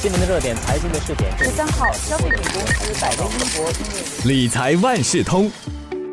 新闻的热点，财经的试点。十三号，消费品公司百威英博理财万事通，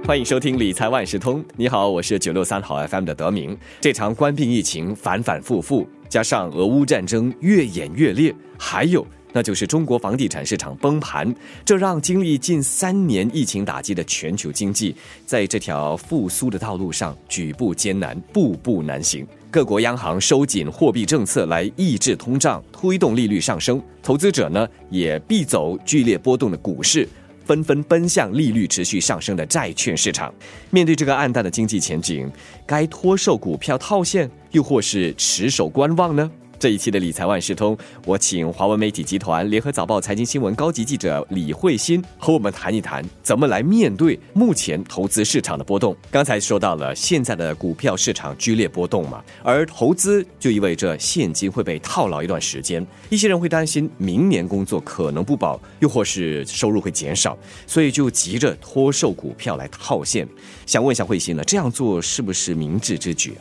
欢迎收听理财万事通。你好，我是九六三好 FM 的德明。这场冠病疫情反反复复，加上俄乌战争越演越烈，还有那就是中国房地产市场崩盘，这让经历近三年疫情打击的全球经济，在这条复苏的道路上举步艰难，步步难行。各国央行收紧货币政策来抑制通胀，推动利率上升。投资者呢也避走剧烈波动的股市，纷纷奔向利率持续上升的债券市场。面对这个暗淡的经济前景，该脱售股票套现，又或是持守观望呢？这一期的理财万事通，我请华文媒体集团联合早报财经新闻高级记者李慧欣和我们谈一谈，怎么来面对目前投资市场的波动。刚才说到了现在的股票市场剧烈波动嘛，而投资就意味着现金会被套牢一段时间，一些人会担心明年工作可能不保，又或是收入会减少，所以就急着脱售股票来套现。想问一下慧欣呢，这样做是不是明智之举？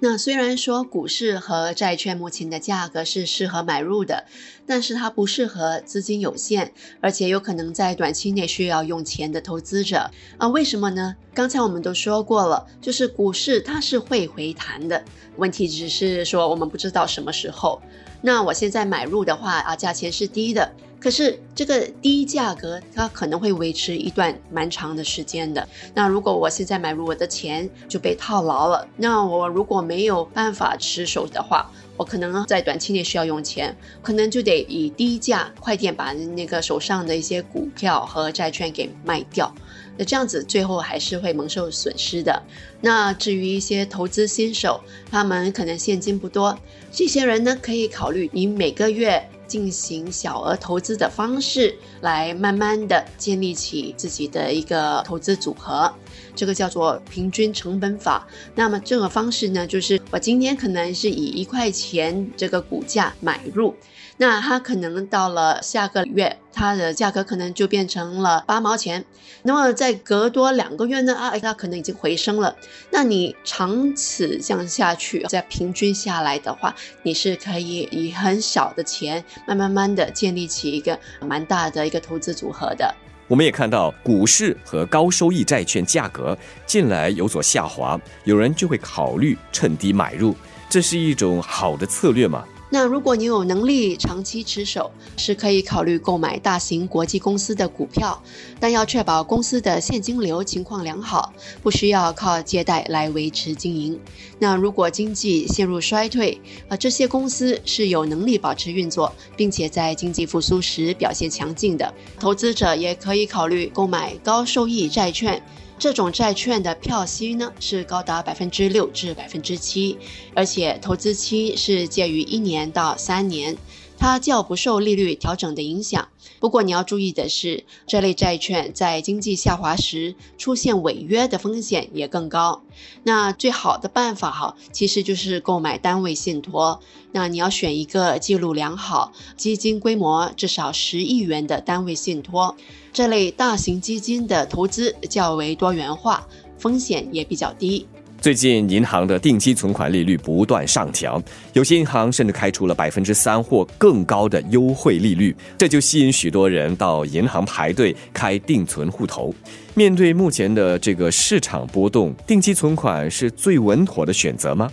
那虽然说股市和债券目前的价格是适合买入的，但是它不适合资金有限，而且有可能在短期内需要用钱的投资者啊？为什么呢？刚才我们都说过了，就是股市它是会回弹的，问题只是说我们不知道什么时候。那我现在买入的话啊，价钱是低的。可是这个低价格它可能会维持一段蛮长的时间的。那如果我现在买入我的钱就被套牢了，那我如果没有办法持守的话，我可能在短期内需要用钱，可能就得以低价快点把那个手上的一些股票和债券给卖掉。那这样子最后还是会蒙受损失的。那至于一些投资新手，他们可能现金不多，这些人呢可以考虑你每个月。进行小额投资的方式，来慢慢的建立起自己的一个投资组合，这个叫做平均成本法。那么这个方式呢，就是我今天可能是以一块钱这个股价买入。那它可能到了下个月，它的价格可能就变成了八毛钱。那么再隔多两个月呢？啊，它可能已经回升了。那你长此这样下去，再平均下来的话，你是可以以很小的钱，慢慢慢的建立起一个蛮大的一个投资组合的。我们也看到股市和高收益债券价格近来有所下滑，有人就会考虑趁低买入，这是一种好的策略吗？那如果你有能力长期持守，是可以考虑购买大型国际公司的股票，但要确保公司的现金流情况良好，不需要靠借贷来维持经营。那如果经济陷入衰退，啊，这些公司是有能力保持运作，并且在经济复苏时表现强劲的。投资者也可以考虑购买高收益债券。这种债券的票息呢是高达百分之六至百分之七，而且投资期是介于一年到三年。它较不受利率调整的影响。不过你要注意的是，这类债券在经济下滑时出现违约的风险也更高。那最好的办法哈，其实就是购买单位信托。那你要选一个记录良好、基金规模至少十亿元的单位信托。这类大型基金的投资较为多元化，风险也比较低。最近银行的定期存款利率不断上调，有些银行甚至开出了百分之三或更高的优惠利率，这就吸引许多人到银行排队开定存户头。面对目前的这个市场波动，定期存款是最稳妥的选择吗？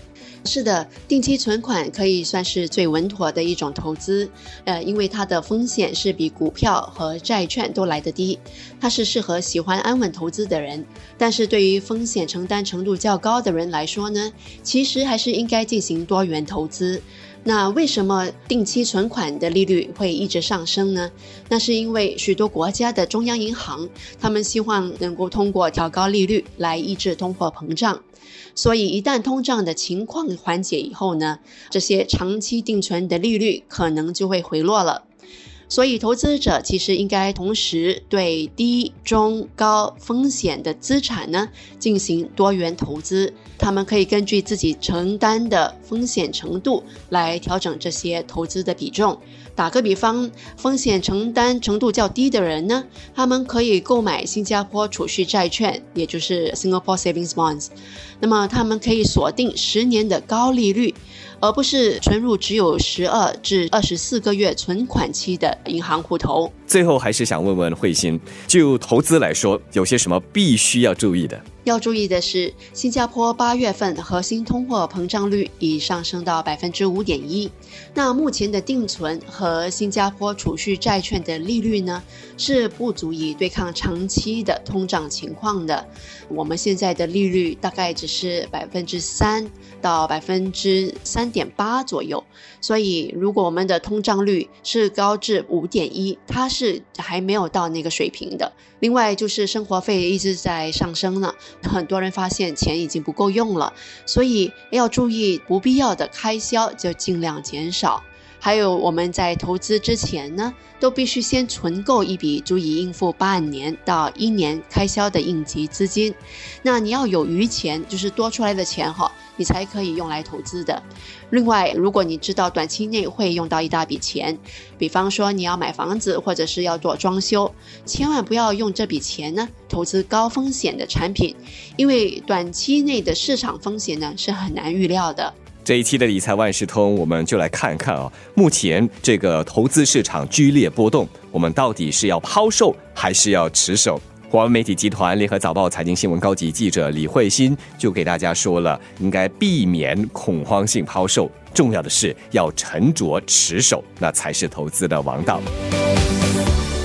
是的，定期存款可以算是最稳妥的一种投资，呃，因为它的风险是比股票和债券都来得低，它是适合喜欢安稳投资的人。但是对于风险承担程度较高的人来说呢，其实还是应该进行多元投资。那为什么定期存款的利率会一直上升呢？那是因为许多国家的中央银行，他们希望能够通过调高利率来抑制通货膨胀。所以一旦通胀的情况缓解以后呢，这些长期定存的利率可能就会回落了。所以，投资者其实应该同时对低、中、高风险的资产呢进行多元投资。他们可以根据自己承担的风险程度来调整这些投资的比重。打个比方，风险承担程度较低的人呢，他们可以购买新加坡储蓄债券，也就是 Singapore Savings Bonds。那么，他们可以锁定十年的高利率。而不是存入只有十二至二十四个月存款期的银行户头。最后，还是想问问慧心，就投资来说，有些什么必须要注意的？要注意的是，新加坡八月份核心通货膨胀率已上升到百分之五点一。那目前的定存和新加坡储蓄债券的利率呢，是不足以对抗长期的通胀情况的。我们现在的利率大概只是百分之三到百分之三点八左右。所以，如果我们的通胀率是高至五点一，它是还没有到那个水平的。另外，就是生活费一直在上升呢。很多人发现钱已经不够用了，所以要注意不必要的开销就尽量减少。还有我们在投资之前呢，都必须先存够一笔足以应付半年到一年开销的应急资金。那你要有余钱，就是多出来的钱哈，你才可以用来投资的。另外，如果你知道短期内会用到一大笔钱，比方说你要买房子或者是要做装修，千万不要用这笔钱呢投资高风险的产品，因为短期内的市场风险呢是很难预料的。这一期的理财万事通，我们就来看看啊，目前这个投资市场剧烈波动，我们到底是要抛售还是要持守？华文媒体集团联合早报财经新闻高级记者李慧欣就给大家说了，应该避免恐慌性抛售，重要的是要沉着持守，那才是投资的王道。